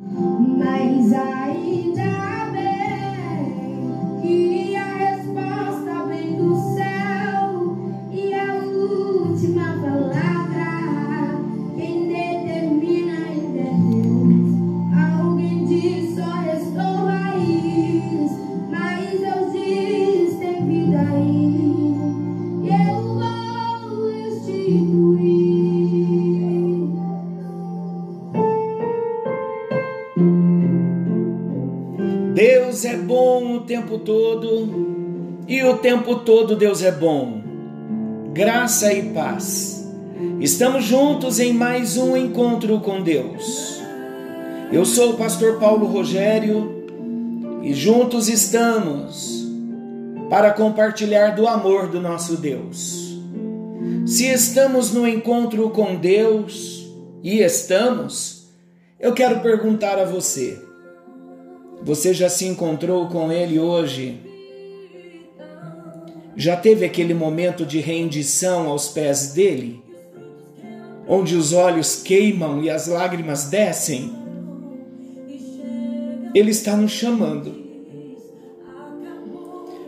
Mas ainda bem tempo todo Deus é bom. Graça e paz. Estamos juntos em mais um encontro com Deus. Eu sou o pastor Paulo Rogério e juntos estamos para compartilhar do amor do nosso Deus. Se estamos no encontro com Deus e estamos, eu quero perguntar a você: você já se encontrou com Ele hoje? Já teve aquele momento de rendição aos pés dele? Onde os olhos queimam e as lágrimas descem? Ele está nos chamando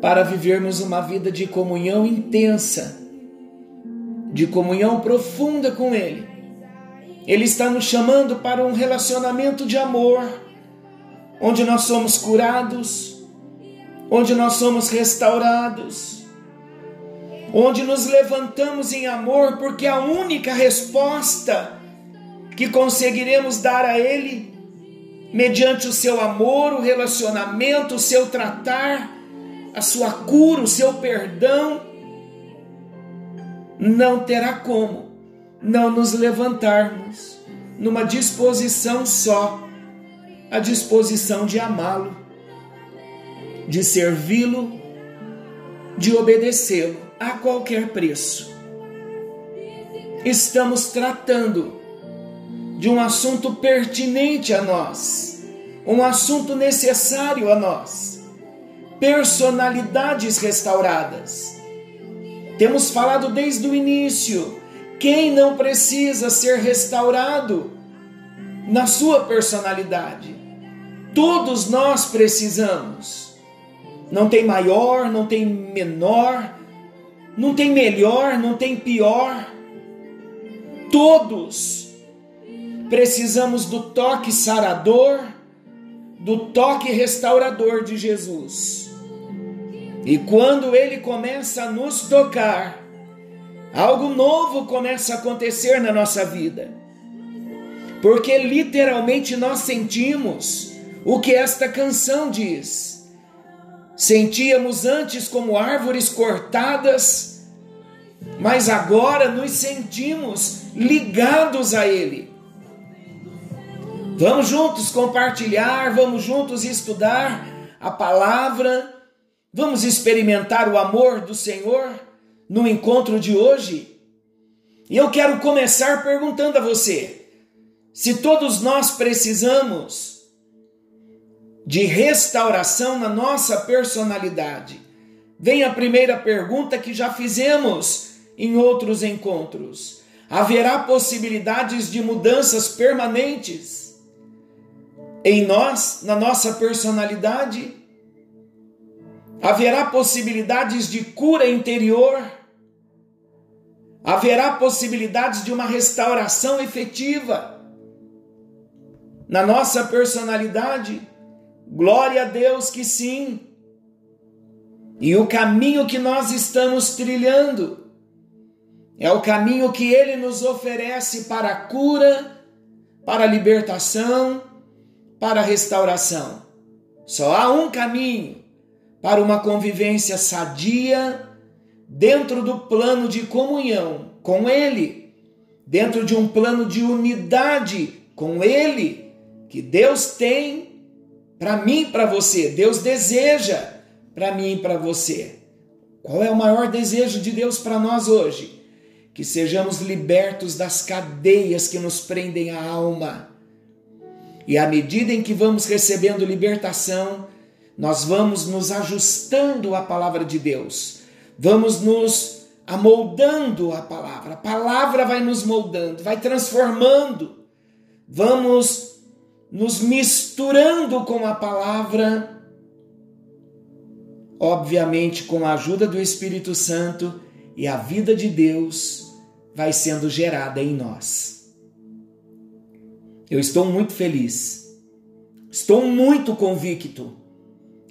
para vivermos uma vida de comunhão intensa, de comunhão profunda com Ele. Ele está nos chamando para um relacionamento de amor onde nós somos curados, onde nós somos restaurados, onde nos levantamos em amor, porque a única resposta que conseguiremos dar a Ele, mediante o seu amor, o relacionamento, o seu tratar, a sua cura, o seu perdão, não terá como não nos levantarmos numa disposição só a disposição de amá-lo, de servi-lo, de obedecê-lo a qualquer preço. Estamos tratando de um assunto pertinente a nós, um assunto necessário a nós. Personalidades restauradas. Temos falado desde o início. Quem não precisa ser restaurado na sua personalidade? Todos nós precisamos. Não tem maior, não tem menor, não tem melhor, não tem pior. Todos precisamos do toque sarador, do toque restaurador de Jesus. E quando ele começa a nos tocar, algo novo começa a acontecer na nossa vida. Porque literalmente nós sentimos o que esta canção diz. Sentíamos antes como árvores cortadas, mas agora nos sentimos ligados a Ele. Vamos juntos compartilhar, vamos juntos estudar a palavra, vamos experimentar o amor do Senhor no encontro de hoje. E eu quero começar perguntando a você: se todos nós precisamos de restauração na nossa personalidade. Vem a primeira pergunta que já fizemos em outros encontros. Haverá possibilidades de mudanças permanentes em nós, na nossa personalidade? Haverá possibilidades de cura interior? Haverá possibilidades de uma restauração efetiva na nossa personalidade? Glória a Deus que sim. E o caminho que nós estamos trilhando é o caminho que ele nos oferece para a cura, para a libertação, para a restauração. Só há um caminho para uma convivência sadia dentro do plano de comunhão com ele, dentro de um plano de unidade com ele que Deus tem para mim para você. Deus deseja para mim e para você. Qual é o maior desejo de Deus para nós hoje? Que sejamos libertos das cadeias que nos prendem a alma. E à medida em que vamos recebendo libertação, nós vamos nos ajustando à palavra de Deus. Vamos nos amoldando a palavra. A palavra vai nos moldando, vai transformando. Vamos nos misturando com a palavra, obviamente com a ajuda do Espírito Santo, e a vida de Deus vai sendo gerada em nós. Eu estou muito feliz, estou muito convicto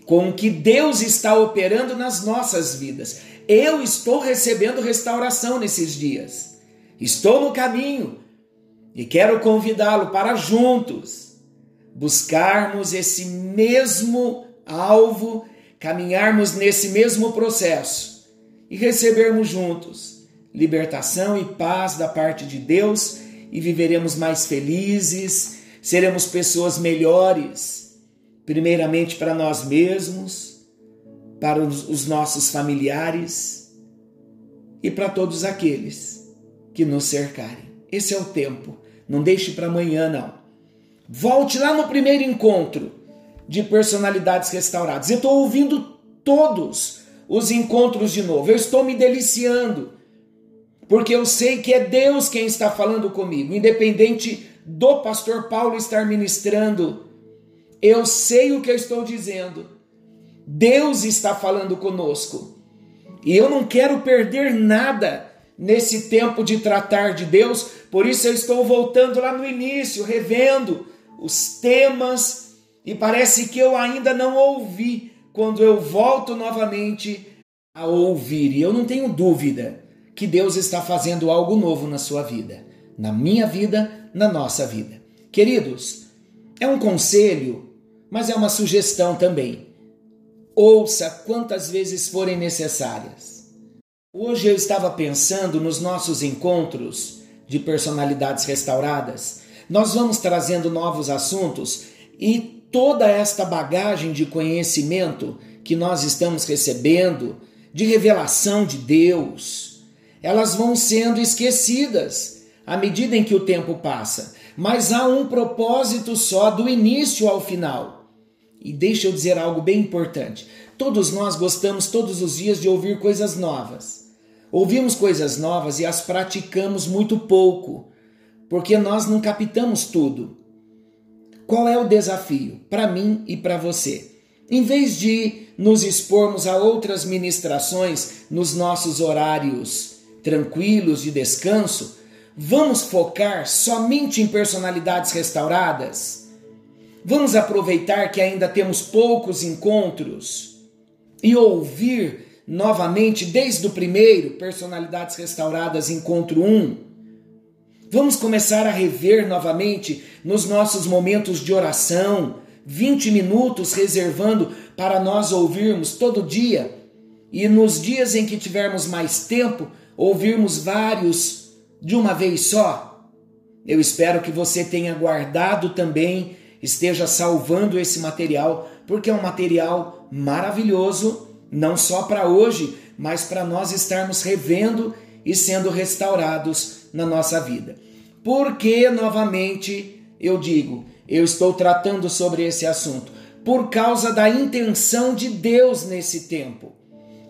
com o que Deus está operando nas nossas vidas. Eu estou recebendo restauração nesses dias. Estou no caminho e quero convidá-lo para juntos buscarmos esse mesmo alvo, caminharmos nesse mesmo processo e recebermos juntos libertação e paz da parte de Deus e viveremos mais felizes, seremos pessoas melhores primeiramente para nós mesmos, para os nossos familiares e para todos aqueles que nos cercarem. Esse é o tempo. Não deixe para amanhã, não. Volte lá no primeiro encontro de personalidades restauradas. Eu estou ouvindo todos os encontros de novo. Eu estou me deliciando. Porque eu sei que é Deus quem está falando comigo, independente do pastor Paulo estar ministrando eu sei o que eu estou dizendo. Deus está falando conosco. E eu não quero perder nada nesse tempo de tratar de Deus, por isso eu estou voltando lá no início, revendo os temas, e parece que eu ainda não ouvi quando eu volto novamente a ouvir. E eu não tenho dúvida que Deus está fazendo algo novo na sua vida, na minha vida, na nossa vida. Queridos, é um conselho mas é uma sugestão também. Ouça quantas vezes forem necessárias. Hoje eu estava pensando nos nossos encontros de personalidades restauradas. Nós vamos trazendo novos assuntos e toda esta bagagem de conhecimento que nós estamos recebendo, de revelação de Deus, elas vão sendo esquecidas à medida em que o tempo passa. Mas há um propósito só do início ao final. E deixa eu dizer algo bem importante. Todos nós gostamos todos os dias de ouvir coisas novas. Ouvimos coisas novas e as praticamos muito pouco, porque nós não captamos tudo. Qual é o desafio para mim e para você? Em vez de nos expormos a outras ministrações nos nossos horários tranquilos de descanso, vamos focar somente em personalidades restauradas? Vamos aproveitar que ainda temos poucos encontros e ouvir novamente, desde o primeiro, Personalidades Restauradas, encontro 1. Vamos começar a rever novamente nos nossos momentos de oração, 20 minutos reservando para nós ouvirmos todo dia e nos dias em que tivermos mais tempo, ouvirmos vários de uma vez só. Eu espero que você tenha guardado também esteja salvando esse material, porque é um material maravilhoso, não só para hoje, mas para nós estarmos revendo e sendo restaurados na nossa vida. Porque, novamente, eu digo, eu estou tratando sobre esse assunto? Por causa da intenção de Deus nesse tempo.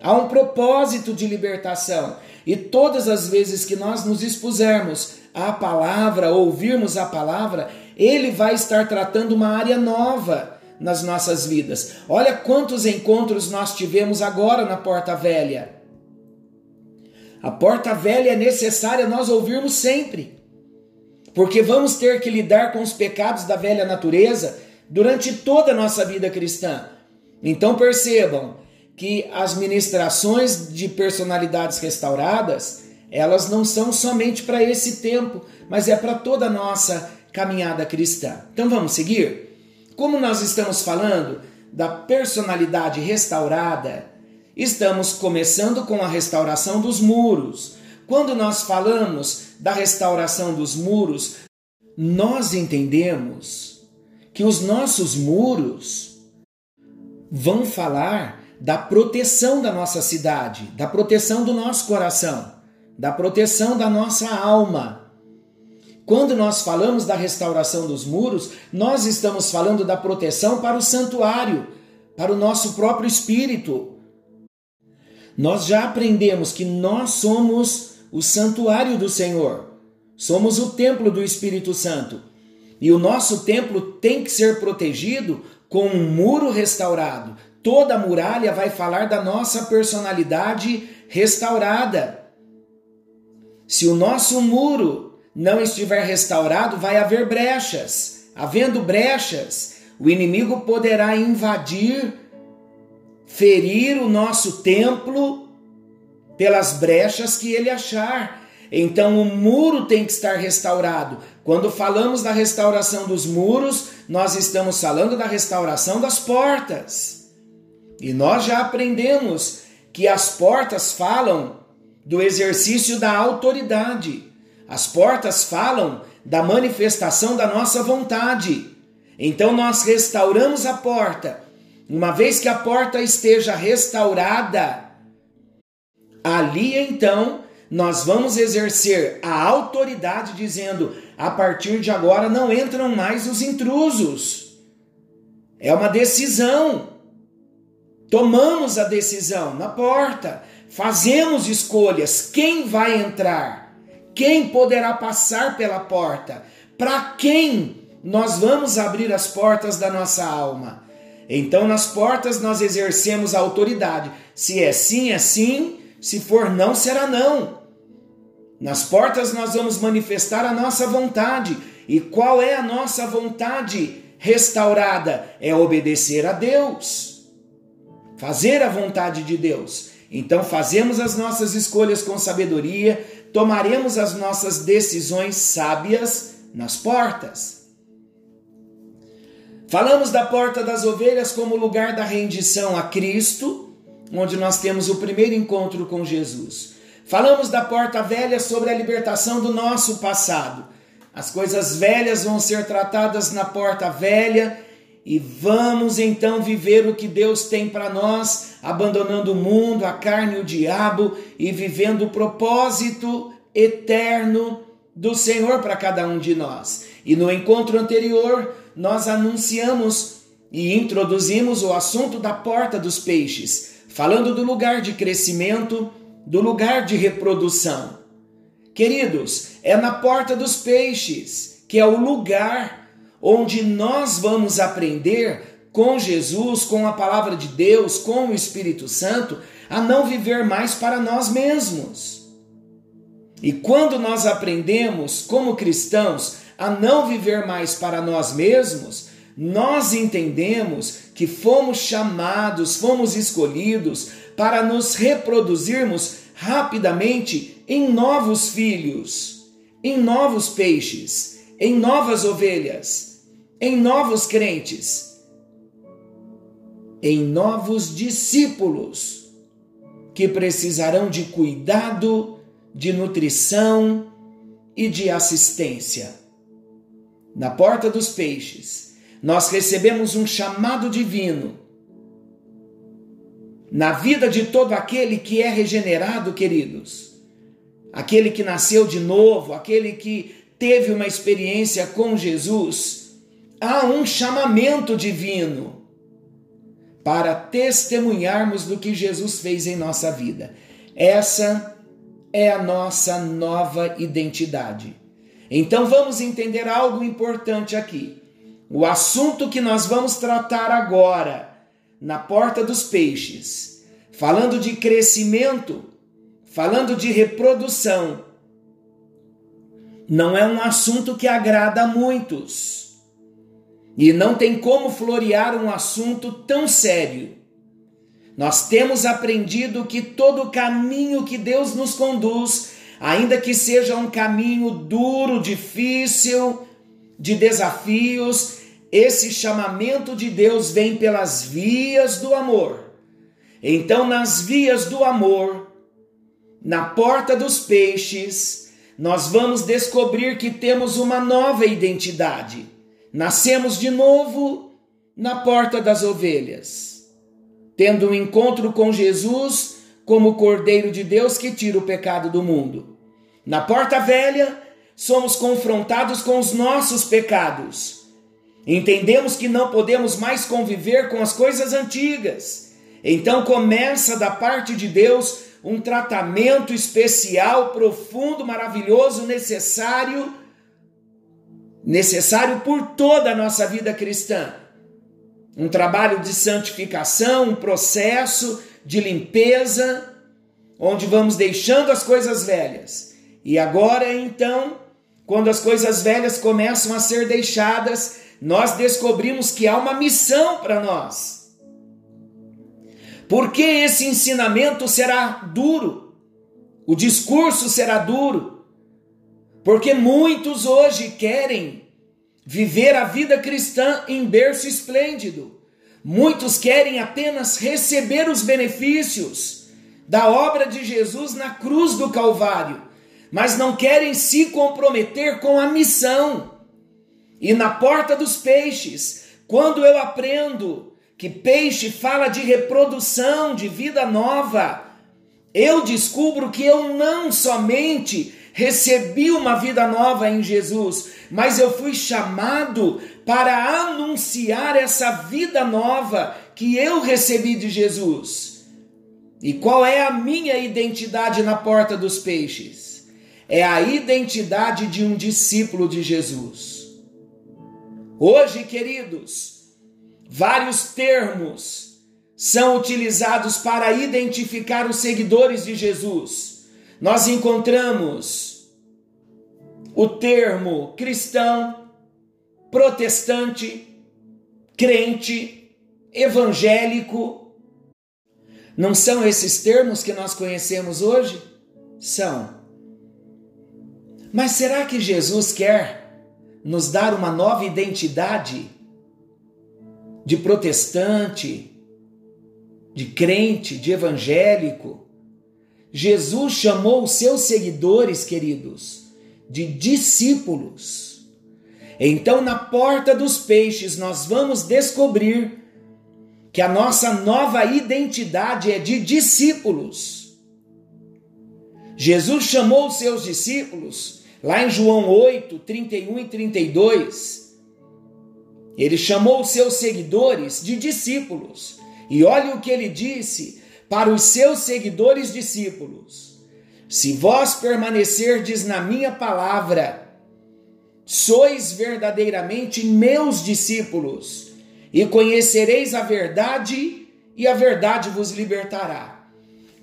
Há um propósito de libertação. E todas as vezes que nós nos expusermos à palavra, ouvirmos a palavra, ele vai estar tratando uma área nova nas nossas vidas. Olha quantos encontros nós tivemos agora na Porta Velha. A Porta Velha é necessária nós ouvirmos sempre, porque vamos ter que lidar com os pecados da velha natureza durante toda a nossa vida cristã. Então percebam que as ministrações de personalidades restauradas, elas não são somente para esse tempo, mas é para toda a nossa caminhada cristã. Então vamos seguir? Como nós estamos falando da personalidade restaurada, estamos começando com a restauração dos muros. Quando nós falamos da restauração dos muros, nós entendemos que os nossos muros vão falar da proteção da nossa cidade, da proteção do nosso coração, da proteção da nossa alma. Quando nós falamos da restauração dos muros, nós estamos falando da proteção para o santuário, para o nosso próprio espírito. Nós já aprendemos que nós somos o santuário do Senhor, somos o templo do Espírito Santo. E o nosso templo tem que ser protegido com um muro restaurado. Toda muralha vai falar da nossa personalidade restaurada. Se o nosso muro não estiver restaurado, vai haver brechas. Havendo brechas, o inimigo poderá invadir, ferir o nosso templo pelas brechas que ele achar. Então o muro tem que estar restaurado. Quando falamos da restauração dos muros, nós estamos falando da restauração das portas. E nós já aprendemos que as portas falam do exercício da autoridade. As portas falam da manifestação da nossa vontade. Então nós restauramos a porta. Uma vez que a porta esteja restaurada, ali então nós vamos exercer a autoridade dizendo: a partir de agora não entram mais os intrusos. É uma decisão. Tomamos a decisão na porta, fazemos escolhas. Quem vai entrar? Quem poderá passar pela porta? Para quem nós vamos abrir as portas da nossa alma? Então, nas portas, nós exercemos a autoridade. Se é sim, é sim. Se for não, será não. Nas portas nós vamos manifestar a nossa vontade. E qual é a nossa vontade restaurada? É obedecer a Deus. Fazer a vontade de Deus. Então fazemos as nossas escolhas com sabedoria, tomaremos as nossas decisões sábias nas portas. Falamos da porta das ovelhas como lugar da rendição a Cristo, onde nós temos o primeiro encontro com Jesus. Falamos da porta velha sobre a libertação do nosso passado. As coisas velhas vão ser tratadas na porta velha e vamos então viver o que Deus tem para nós, abandonando o mundo, a carne e o diabo e vivendo o propósito eterno do Senhor para cada um de nós. E no encontro anterior, nós anunciamos e introduzimos o assunto da porta dos peixes, falando do lugar de crescimento do lugar de reprodução. Queridos, é na porta dos peixes, que é o lugar onde nós vamos aprender com Jesus, com a palavra de Deus, com o Espírito Santo, a não viver mais para nós mesmos. E quando nós aprendemos, como cristãos, a não viver mais para nós mesmos, nós entendemos que fomos chamados, fomos escolhidos para nos reproduzirmos rapidamente em novos filhos, em novos peixes, em novas ovelhas, em novos crentes, em novos discípulos que precisarão de cuidado, de nutrição e de assistência. Na porta dos peixes, nós recebemos um chamado divino na vida de todo aquele que é regenerado, queridos, aquele que nasceu de novo, aquele que teve uma experiência com Jesus, há um chamamento divino para testemunharmos do que Jesus fez em nossa vida. Essa é a nossa nova identidade. Então vamos entender algo importante aqui. O assunto que nós vamos tratar agora na porta dos peixes, falando de crescimento, falando de reprodução, não é um assunto que agrada a muitos. E não tem como florear um assunto tão sério. Nós temos aprendido que todo caminho que Deus nos conduz, ainda que seja um caminho duro, difícil, de desafios, esse chamamento de Deus vem pelas vias do amor. Então, nas vias do amor, na porta dos peixes, nós vamos descobrir que temos uma nova identidade. Nascemos de novo na porta das ovelhas, tendo um encontro com Jesus como Cordeiro de Deus que tira o pecado do mundo. Na porta velha, somos confrontados com os nossos pecados Entendemos que não podemos mais conviver com as coisas antigas. Então começa da parte de Deus um tratamento especial, profundo, maravilhoso, necessário necessário por toda a nossa vida cristã. Um trabalho de santificação, um processo de limpeza, onde vamos deixando as coisas velhas. E agora então, quando as coisas velhas começam a ser deixadas, nós descobrimos que há uma missão para nós. Porque esse ensinamento será duro, o discurso será duro, porque muitos hoje querem viver a vida cristã em berço esplêndido. Muitos querem apenas receber os benefícios da obra de Jesus na cruz do Calvário, mas não querem se comprometer com a missão. E na porta dos peixes, quando eu aprendo que peixe fala de reprodução, de vida nova, eu descubro que eu não somente recebi uma vida nova em Jesus, mas eu fui chamado para anunciar essa vida nova que eu recebi de Jesus. E qual é a minha identidade na porta dos peixes? É a identidade de um discípulo de Jesus. Hoje, queridos, vários termos são utilizados para identificar os seguidores de Jesus. Nós encontramos o termo cristão, protestante, crente, evangélico. Não são esses termos que nós conhecemos hoje? São. Mas será que Jesus quer nos dar uma nova identidade de protestante, de crente, de evangélico. Jesus chamou os seus seguidores, queridos, de discípulos. Então, na porta dos peixes, nós vamos descobrir que a nossa nova identidade é de discípulos. Jesus chamou os seus discípulos Lá em João 8, 31 e 32, ele chamou os seus seguidores de discípulos. E olha o que ele disse para os seus seguidores discípulos: Se vós permanecerdes na minha palavra, sois verdadeiramente meus discípulos, e conhecereis a verdade, e a verdade vos libertará.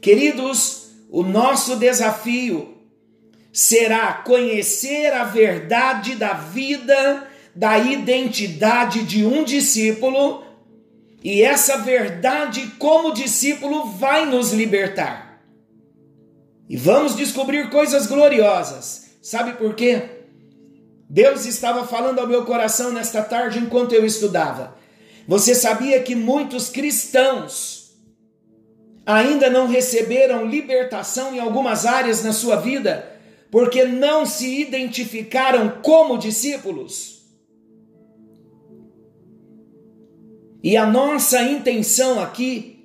Queridos, o nosso desafio será conhecer a verdade da vida, da identidade de um discípulo, e essa verdade, como discípulo, vai nos libertar. E vamos descobrir coisas gloriosas. Sabe por quê? Deus estava falando ao meu coração nesta tarde enquanto eu estudava. Você sabia que muitos cristãos ainda não receberam libertação em algumas áreas na sua vida? porque não se identificaram como discípulos. E a nossa intenção aqui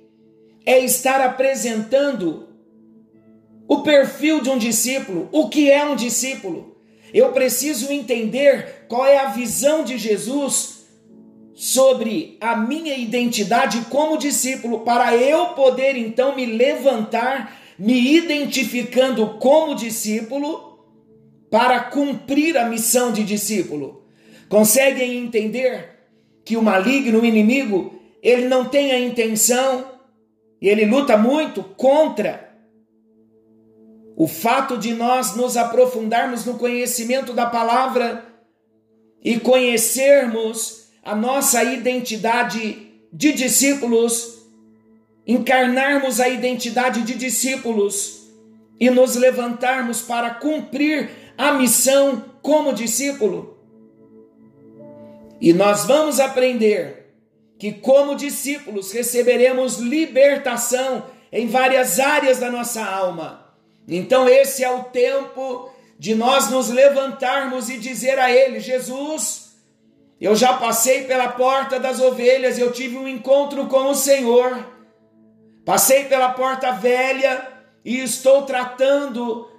é estar apresentando o perfil de um discípulo, o que é um discípulo. Eu preciso entender qual é a visão de Jesus sobre a minha identidade como discípulo, para eu poder então me levantar me identificando como discípulo para cumprir a missão de discípulo. Conseguem entender que o maligno, o inimigo, ele não tem a intenção e ele luta muito contra o fato de nós nos aprofundarmos no conhecimento da palavra e conhecermos a nossa identidade de discípulos encarnarmos a identidade de discípulos e nos levantarmos para cumprir a missão como discípulo. E nós vamos aprender que, como discípulos, receberemos libertação em várias áreas da nossa alma. Então, esse é o tempo de nós nos levantarmos e dizer a Ele: Jesus, eu já passei pela porta das ovelhas, eu tive um encontro com o Senhor. Passei pela porta velha e estou tratando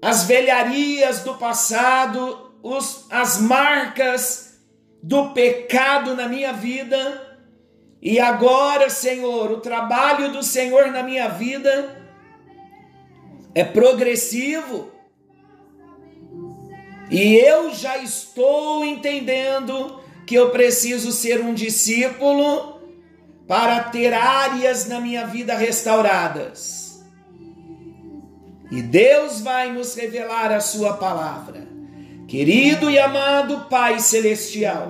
as velharias do passado, os, as marcas do pecado na minha vida. E agora, Senhor, o trabalho do Senhor na minha vida é progressivo. E eu já estou entendendo que eu preciso ser um discípulo para ter áreas na minha vida restauradas. E Deus vai nos revelar a Sua palavra. Querido e amado Pai Celestial,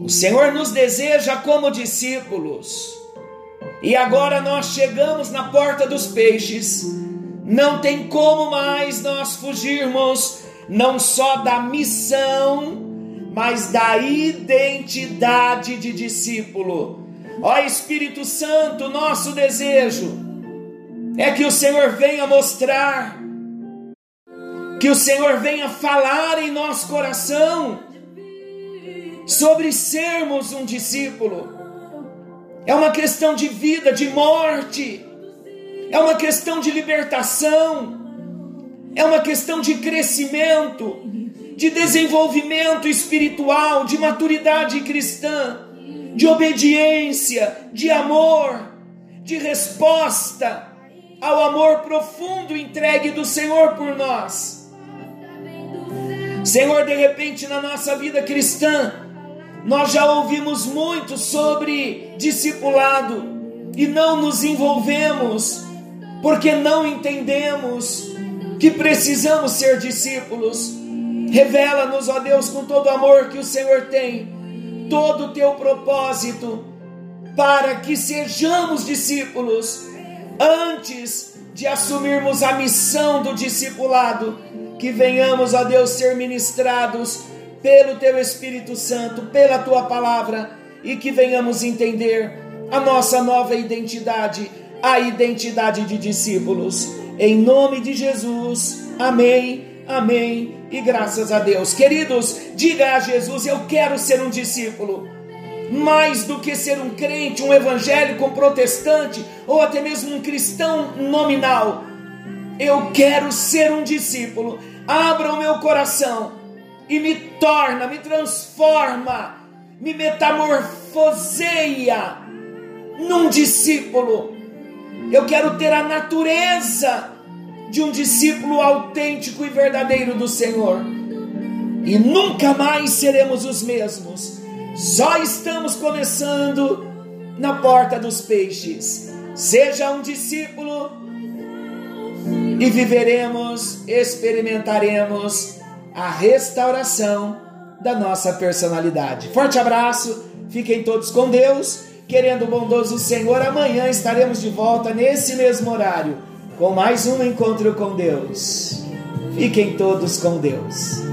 o Senhor nos deseja como discípulos. E agora nós chegamos na porta dos peixes. Não tem como mais nós fugirmos não só da missão, mas da identidade de discípulo. Ó Espírito Santo, nosso desejo é que o Senhor venha mostrar, que o Senhor venha falar em nosso coração sobre sermos um discípulo. É uma questão de vida, de morte, é uma questão de libertação, é uma questão de crescimento, de desenvolvimento espiritual, de maturidade cristã, de obediência, de amor, de resposta ao amor profundo entregue do Senhor por nós. Senhor, de repente na nossa vida cristã, nós já ouvimos muito sobre discipulado e não nos envolvemos, porque não entendemos que precisamos ser discípulos. Revela-nos, ó Deus, com todo o amor que o Senhor tem, todo o teu propósito, para que sejamos discípulos antes de assumirmos a missão do discipulado, que venhamos, ó Deus, ser ministrados pelo teu Espírito Santo, pela tua palavra, e que venhamos entender a nossa nova identidade, a identidade de discípulos. Em nome de Jesus, amém, amém e graças a Deus. Queridos, diga a Jesus: Eu quero ser um discípulo. Mais do que ser um crente, um evangélico, um protestante ou até mesmo um cristão nominal, eu quero ser um discípulo. Abra o meu coração e me torna, me transforma, me metamorfoseia num discípulo. Eu quero ter a natureza de um discípulo autêntico e verdadeiro do Senhor. E nunca mais seremos os mesmos. Só estamos começando na porta dos peixes. Seja um discípulo e viveremos, experimentaremos a restauração da nossa personalidade. Forte abraço, fiquem todos com Deus. Querendo o bondoso Senhor, amanhã estaremos de volta nesse mesmo horário com mais um encontro com Deus. Fiquem todos com Deus.